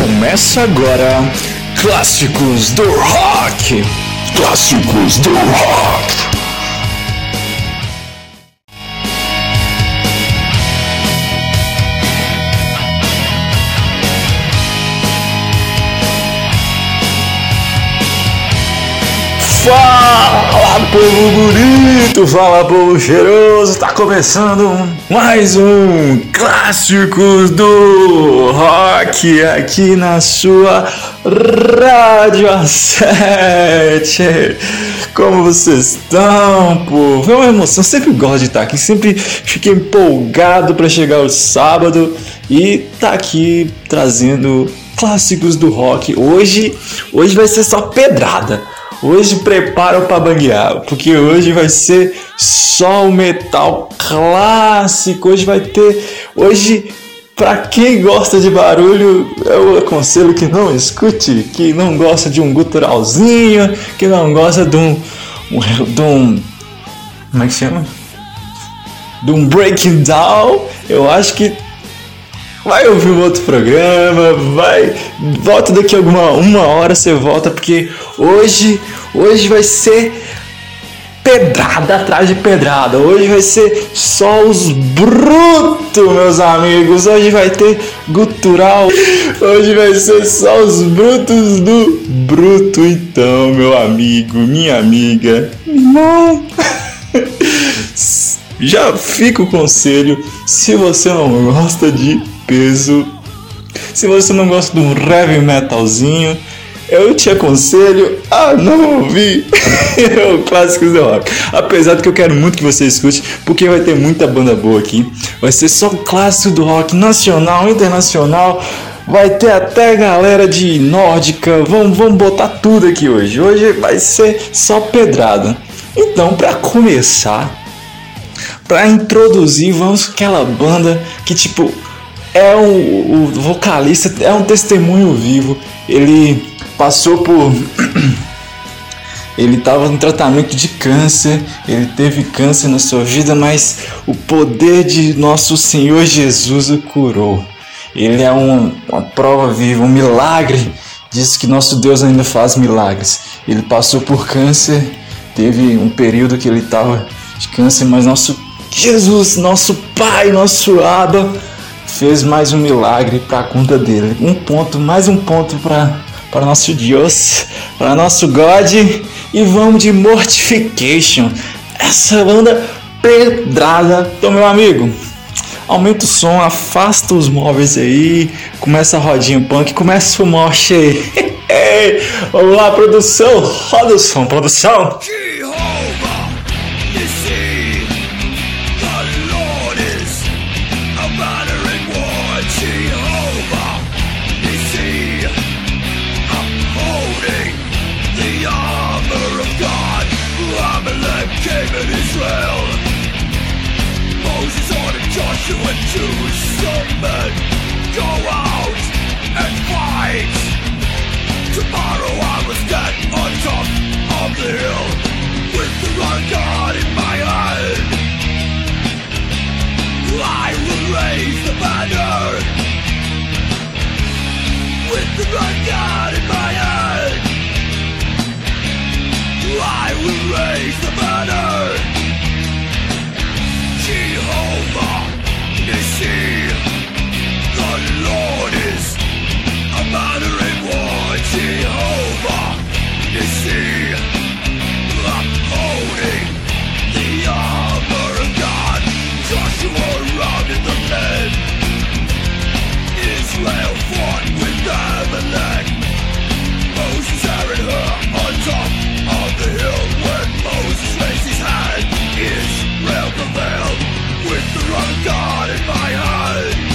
Começa agora Clássicos do Rock. Clássicos do Rock. Fala povo bonito, fala povo cheiroso, tá começando mais um Clássicos do Rock aqui na sua Rádio A7. Como vocês estão, povo? É uma emoção, sempre gosto de estar aqui, sempre fiquei empolgado para chegar o sábado e tá aqui trazendo clássicos do rock. Hoje, hoje vai ser só pedrada. Hoje prepara para banguear, porque hoje vai ser só o metal clássico. Hoje vai ter, hoje para quem gosta de barulho, eu aconselho que não escute, que não gosta de um guturalzinho, que não gosta de um, de um como é que chama? De um breaking down. Eu acho que vai ouvir um outro programa, vai, volta daqui alguma uma hora você volta porque hoje, hoje vai ser pedrada atrás de pedrada. Hoje vai ser só os brutos, meus amigos. Hoje vai ter gutural. Hoje vai ser só os brutos do bruto. Então, meu amigo, minha amiga, irmão. Já fica o conselho, se você não gosta de peso, se você não gosta de um heavy metalzinho, eu te aconselho a não ouvir o Clássicos do Rock. Apesar de que eu quero muito que você escute, porque vai ter muita banda boa aqui. Vai ser só clássico do rock nacional, internacional. Vai ter até galera de nórdica. Vamos, vamos botar tudo aqui hoje. Hoje vai ser só pedrada. Então, para começar, para introduzir, vamos com aquela banda que tipo é o vocalista é um testemunho vivo. Ele passou por ele estava no tratamento de câncer, ele teve câncer na sua vida, mas o poder de nosso Senhor Jesus o curou. Ele é um, uma prova viva, um milagre. Diz que nosso Deus ainda faz milagres. Ele passou por câncer, teve um período que ele estava de câncer, mas nosso Jesus, nosso Pai, nosso Abba, fez mais um milagre para a conta dele. Um ponto, mais um ponto para para nosso Deus, para nosso God e vamos de Mortification. Essa banda pedrada. Então, meu amigo, aumenta o som, afasta os móveis aí, começa a rodinha punk, começa a fumar aí. Vamos lá, produção, roda o som, produção. with the God in my hand. I will raise the banner with the God in my hand. I will raise the banner. Jehovah Nissi, the Lord is a banner in war. Jehovah God in my heart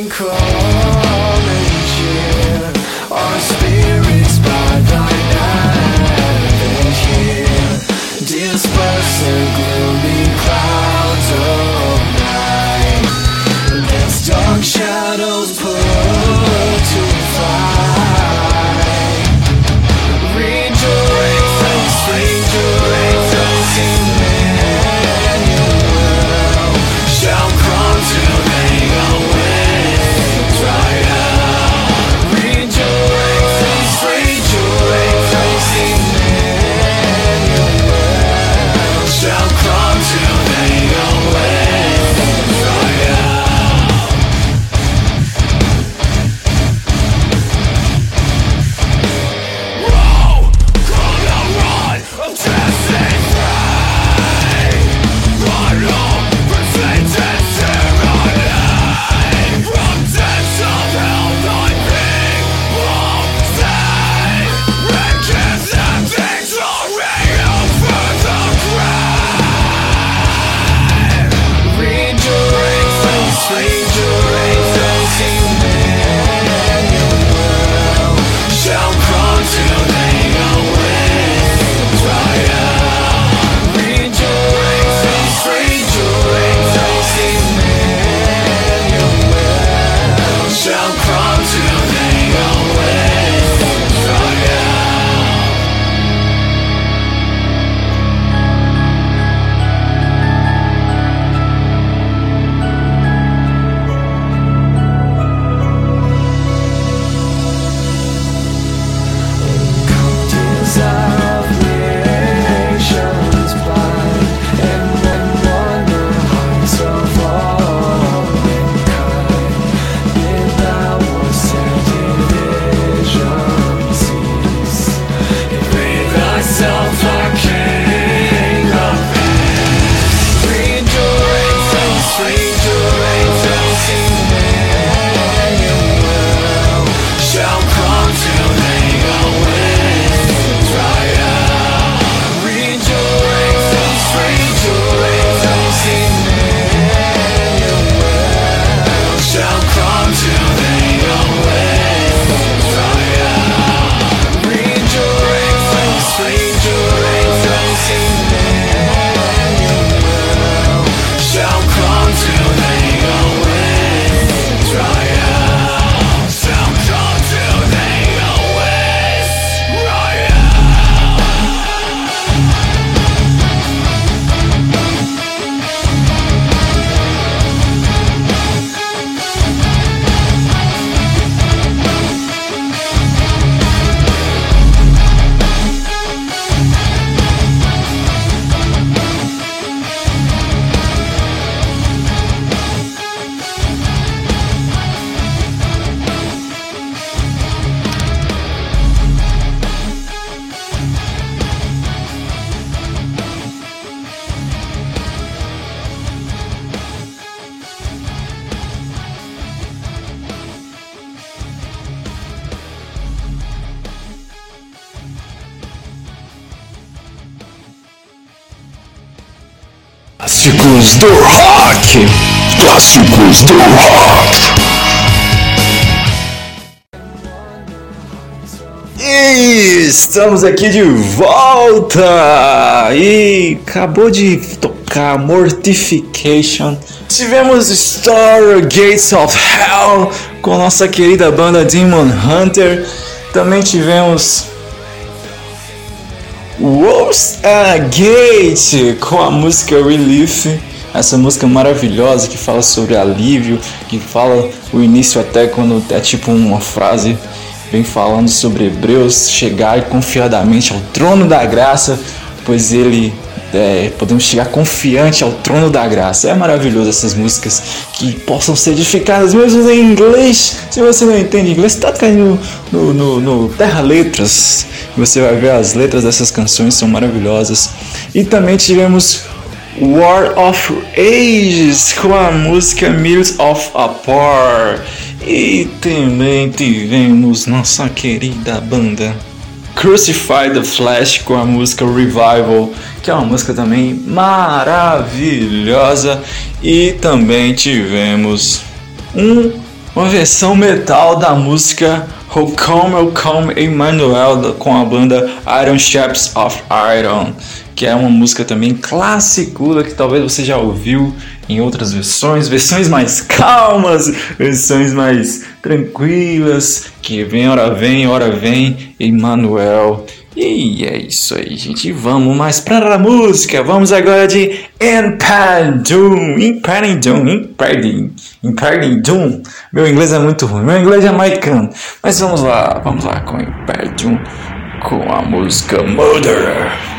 铭刻。Do rock! E estamos aqui de volta! E acabou de tocar Mortification. Tivemos Star Gates of Hell com nossa querida banda Demon Hunter. Também tivemos Wolves at Gate com a música Relief. Essa música maravilhosa que fala sobre alívio, que fala o início até quando é tipo uma frase vem falando sobre Hebreus chegar confiadamente ao trono da graça, pois ele é, podemos chegar confiante ao trono da graça. É maravilhoso essas músicas que possam ser edificadas mesmo em inglês. Se você não entende inglês, tá caindo no, no, no Terra Letras. Você vai ver as letras dessas canções são maravilhosas. E também tivemos War of Ages com a música Mills of Apart. E também tivemos nossa querida banda Crucify the Flash com a música Revival, que é uma música também maravilhosa. E também tivemos um, uma versão metal da música How Come, How Come Emmanuel com a banda Iron Shapes of Iron, que é uma música também clássica que talvez você já ouviu em outras versões, versões mais calmas, versões mais tranquilas, que vem, hora vem, hora vem, Emmanuel. E é isso aí, gente. Vamos mais para a música. Vamos agora de Imperium, Imperium, Imperium Doom. Meu inglês é muito ruim, meu inglês é jamaicano. Mas vamos lá, vamos lá com Imperium, com a música Murderer.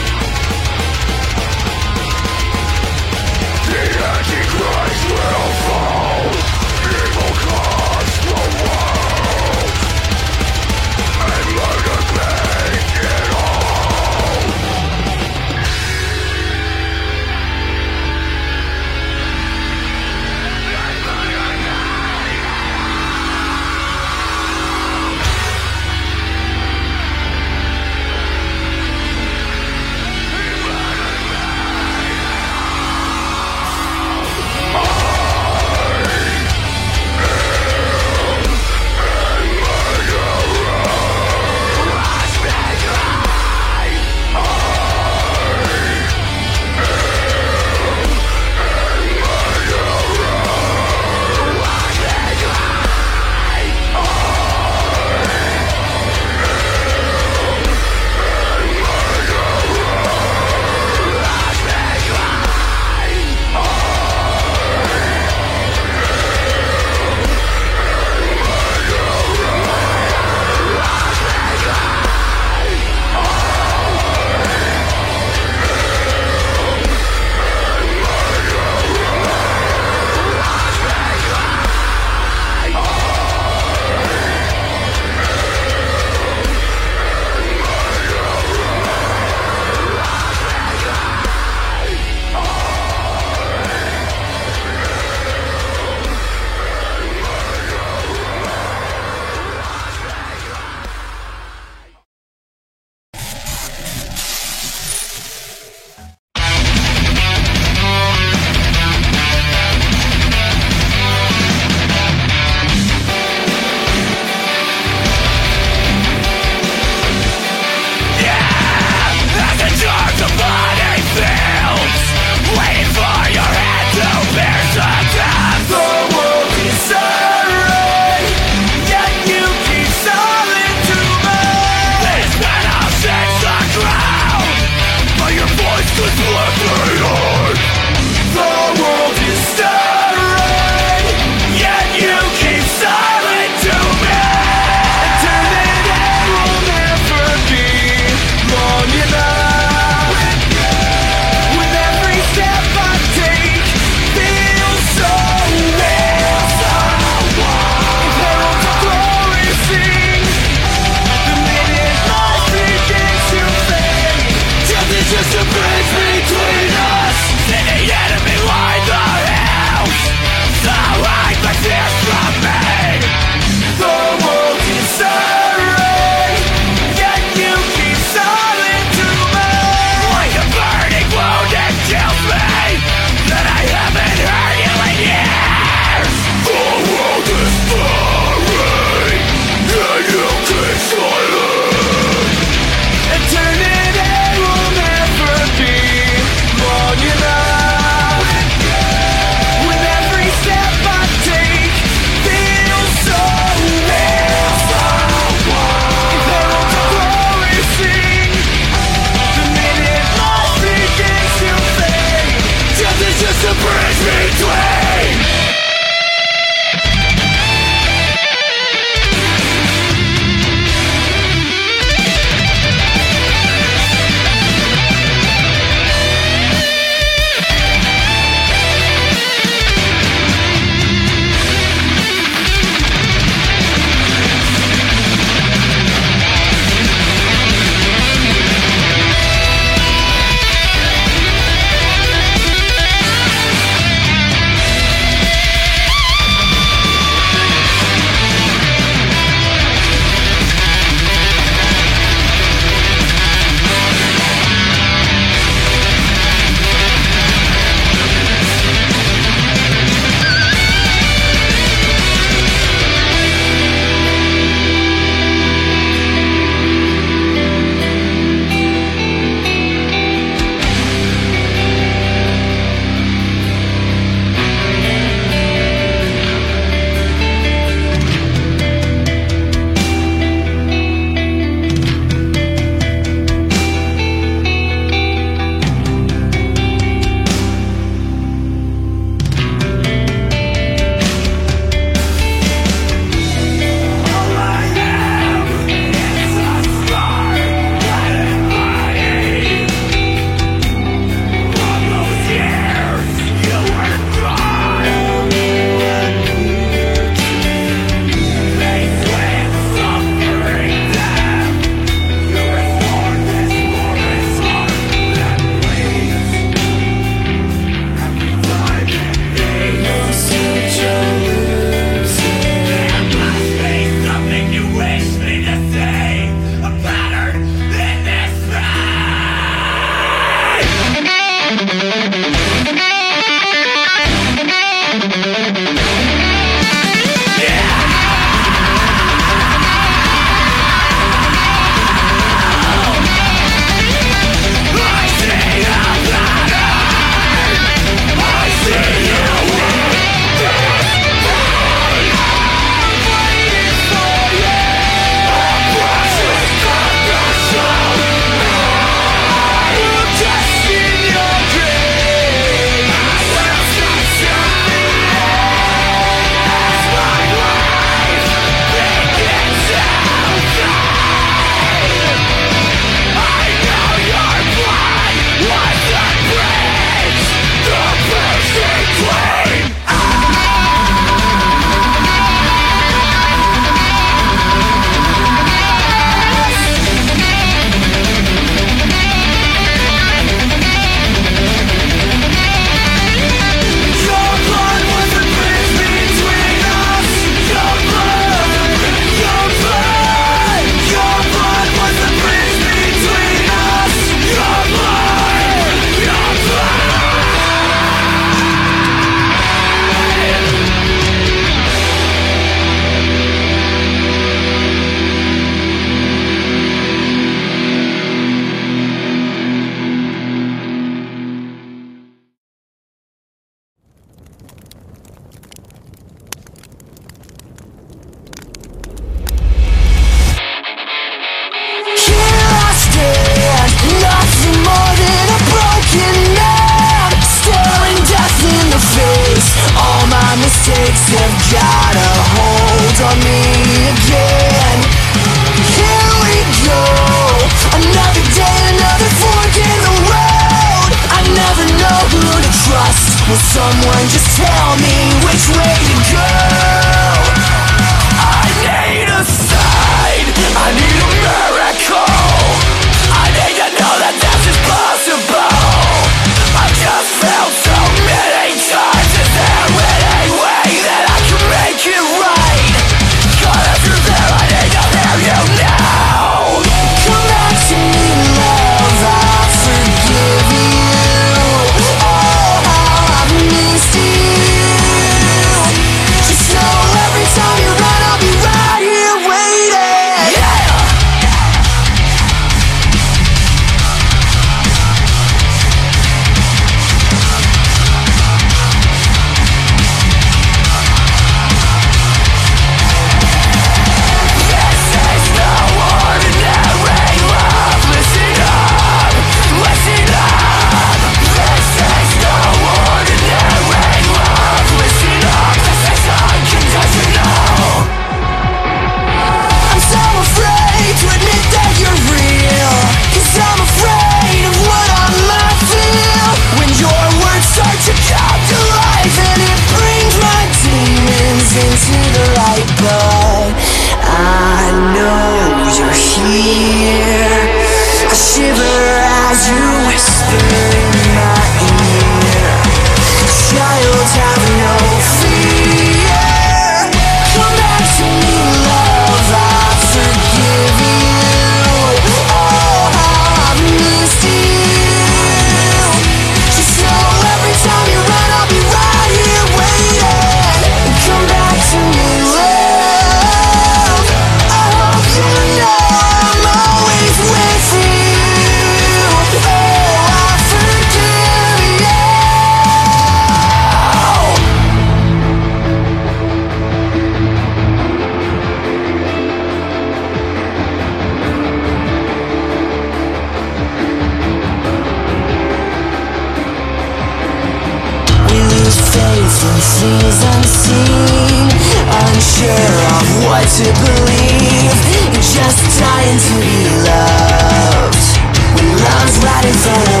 to believe. You're just dying to be loved. When love's right in front of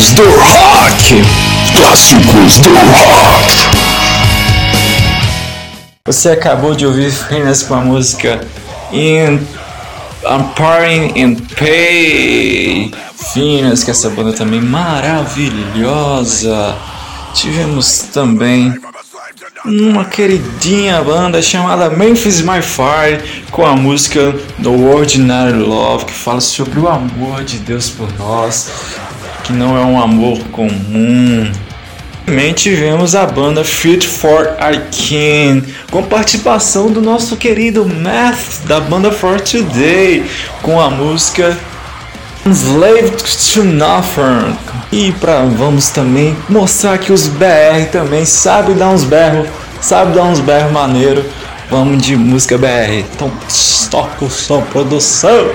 Clássicos do rock. Clássicos do rock. Você acabou de ouvir Finas com a música In Empowering and Pay. Finas, que essa banda também maravilhosa. Tivemos também uma queridinha banda chamada Memphis My Fire com a música No Ordinary Love que fala sobre o amor de Deus por nós que não é um amor comum. Também tivemos a banda Fit for Arcane, com participação do nosso querido Math da banda For Today, com a música Slave to Nothing. E pra, vamos também mostrar que os BR também sabem dar uns berros, sabe dar uns berros maneiro. Vamos de música BR. Então toca o som, produção.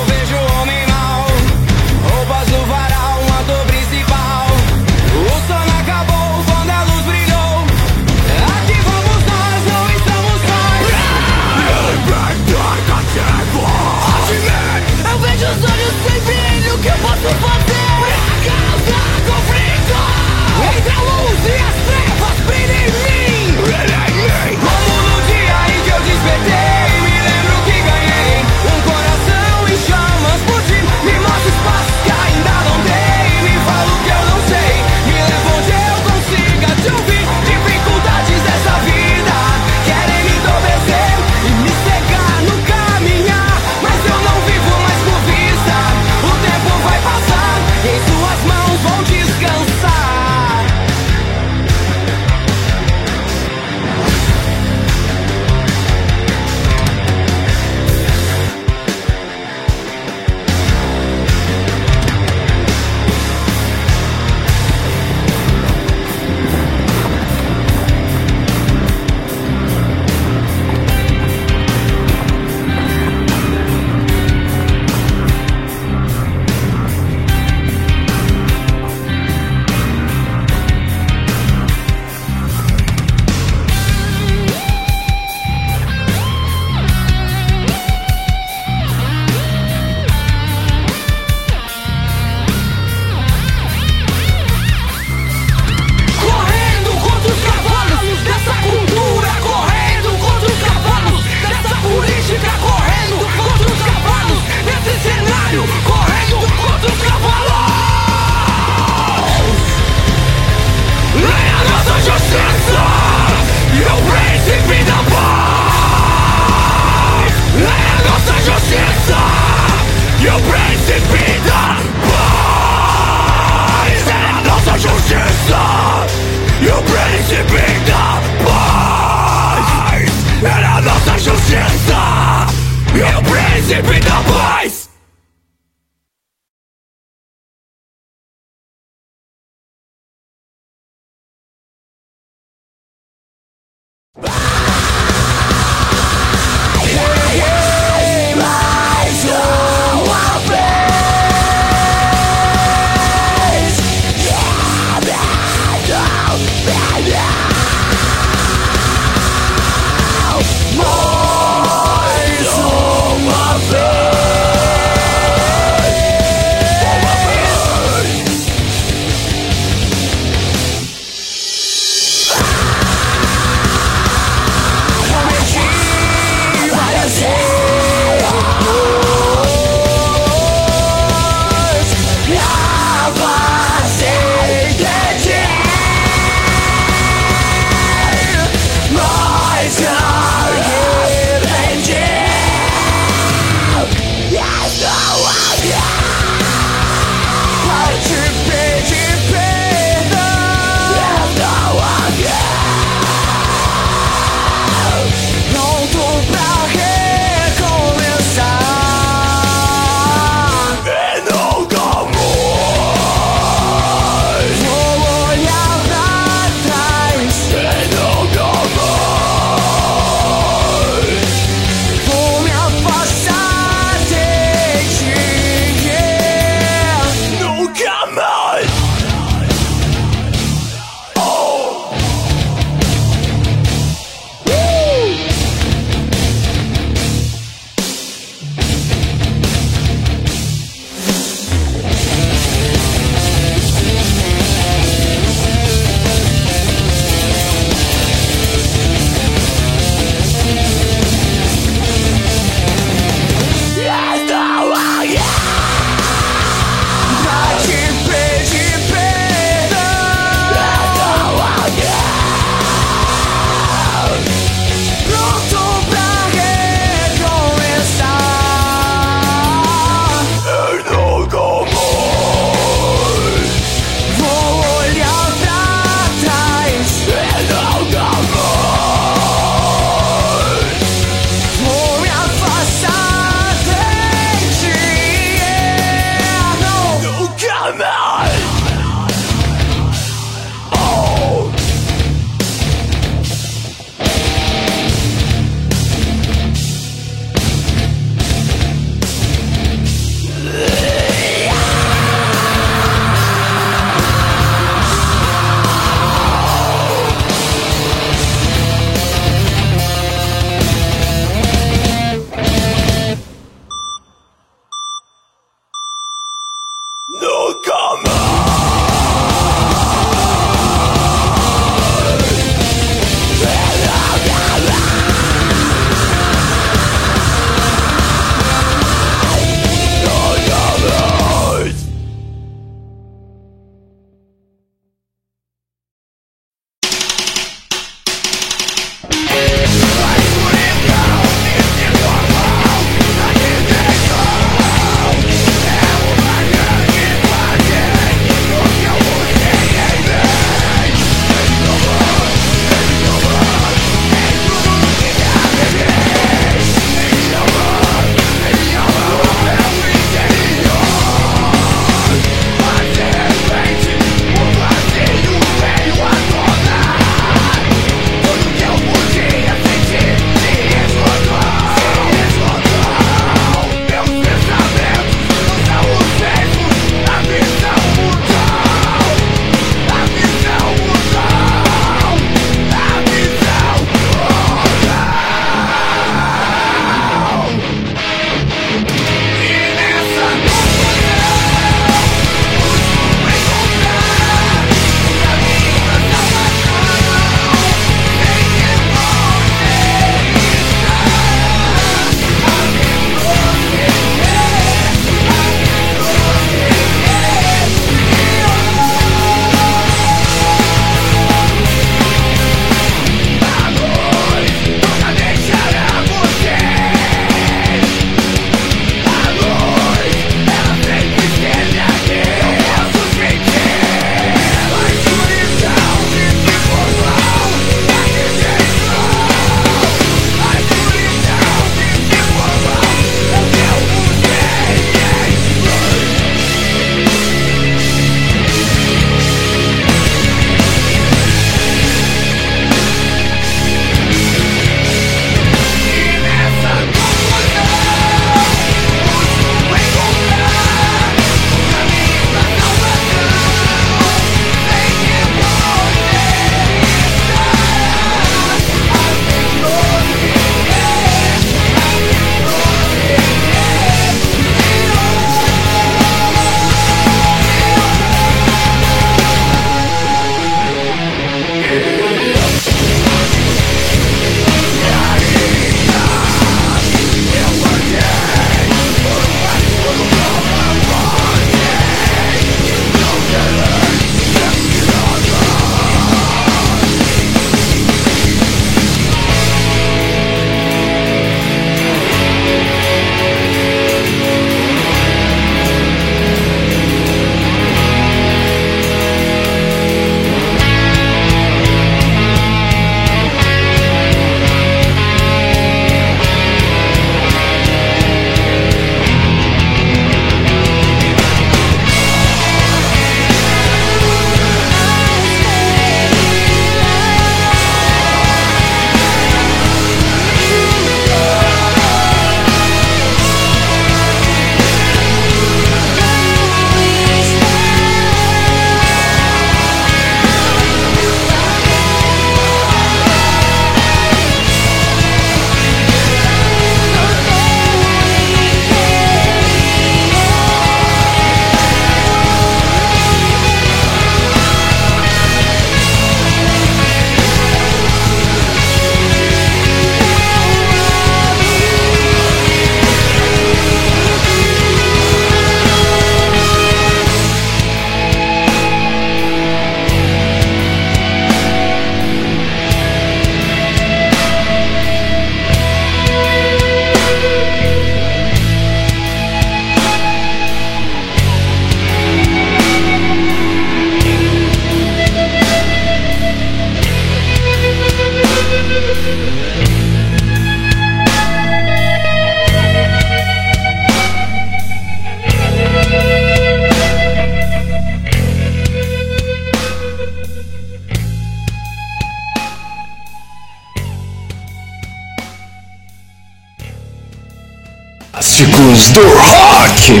Do Rock!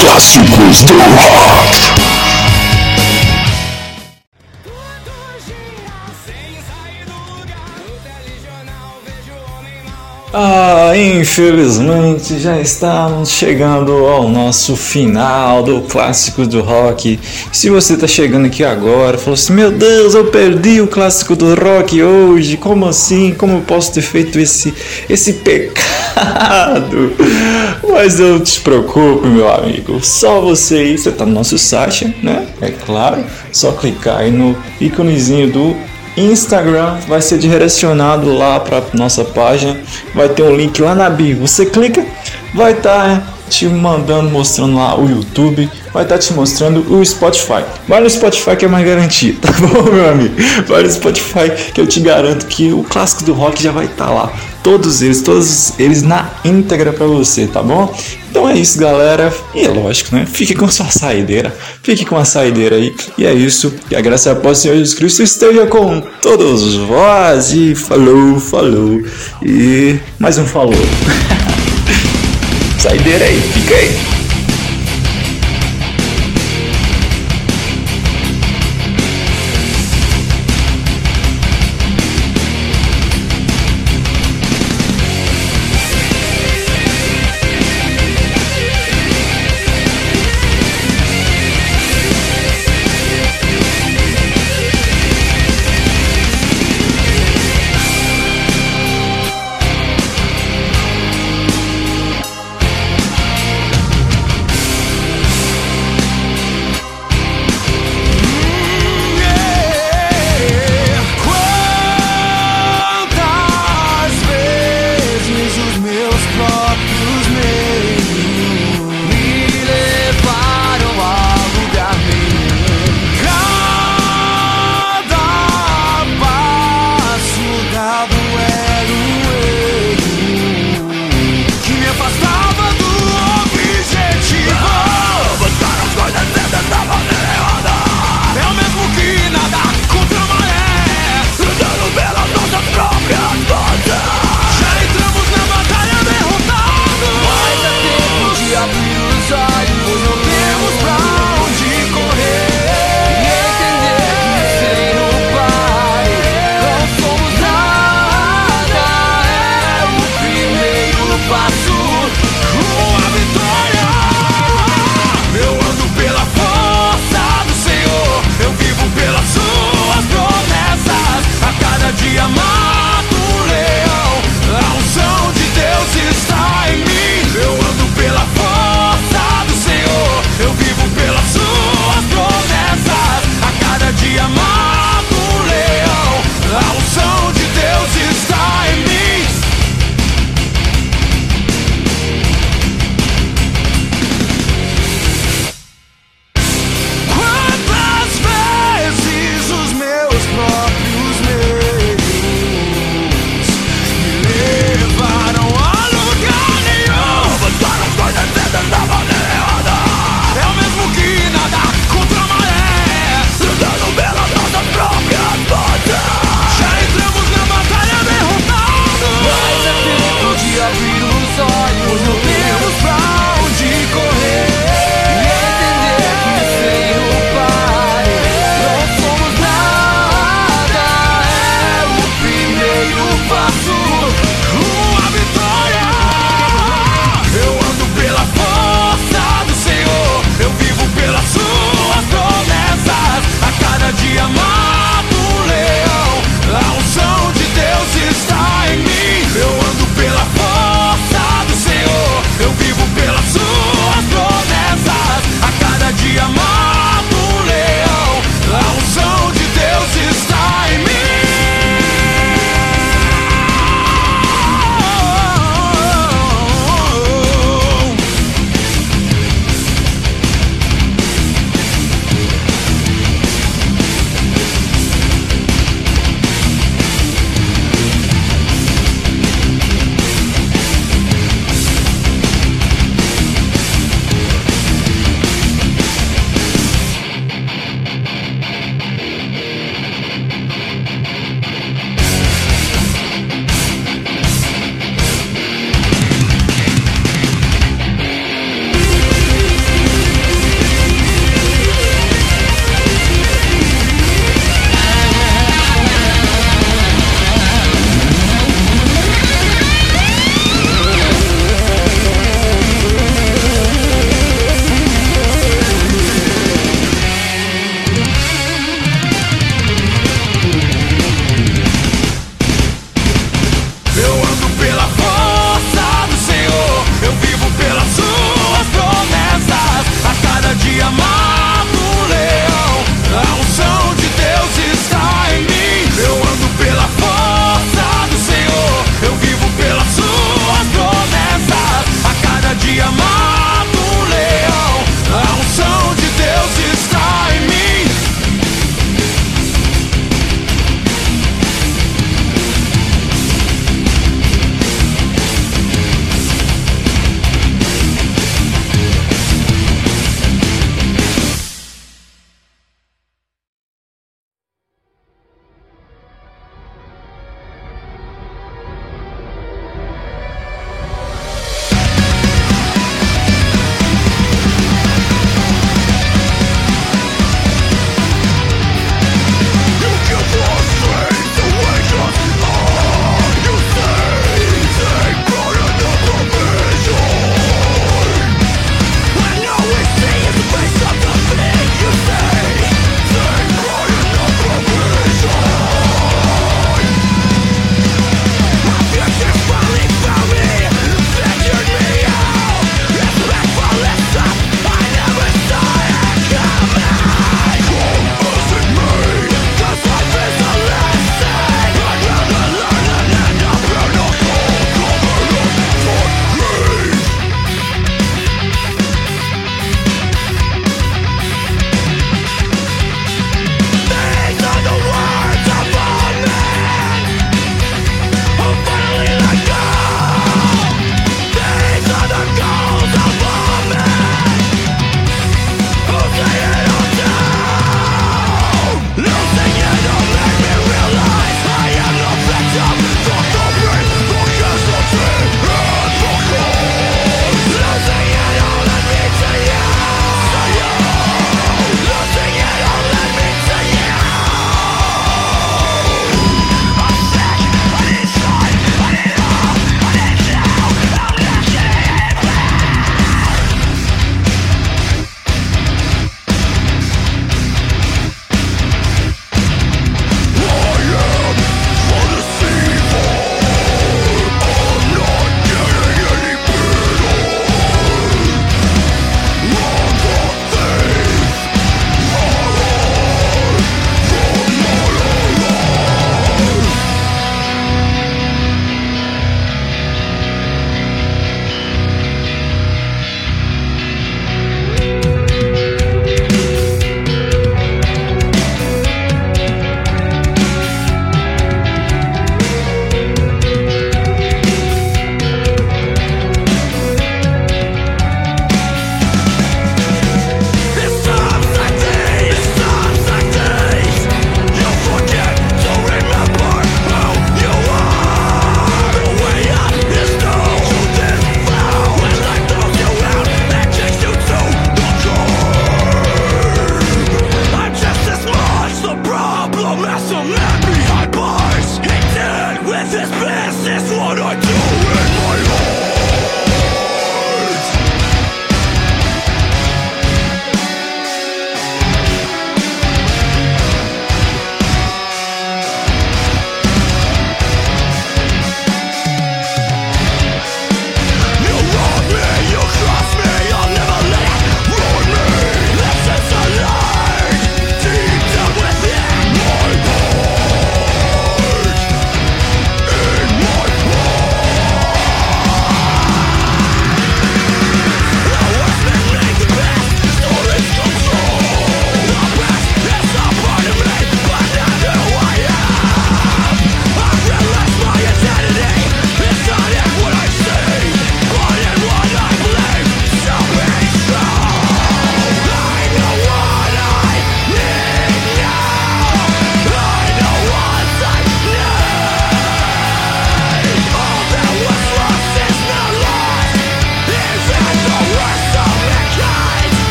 Clássicos do Rock! Ah, infelizmente já estamos chegando ao nosso final do clássico do rock. Se você está chegando aqui agora, falou assim: Meu Deus, eu perdi o clássico do rock hoje. Como assim? Como eu posso ter feito esse esse pecado? Mas não te preocupe, meu amigo. Só você aí, você está no nosso site, né? É claro. Só clicar aí no íconezinho do Instagram vai ser direcionado lá para nossa página. Vai ter um link lá na bio. Você clica, vai estar tá te mandando, mostrando lá o YouTube, vai estar tá te mostrando o Spotify. Vai no Spotify que é mais garantido, tá bom, meu amigo? Vai no Spotify que eu te garanto que o clássico do rock já vai estar tá lá. Todos eles, todos eles na íntegra para você, tá bom? Então é isso, galera. E é lógico, né? Fique com sua saideira. Fique com a saideira aí. E é isso. Que a graça e a paz do Senhor Jesus Cristo esteja com todos vós. E falou, falou. E mais um falou. saideira aí, fica aí.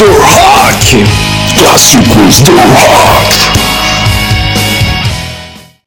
Clássicos do rock! Clássicos do rock.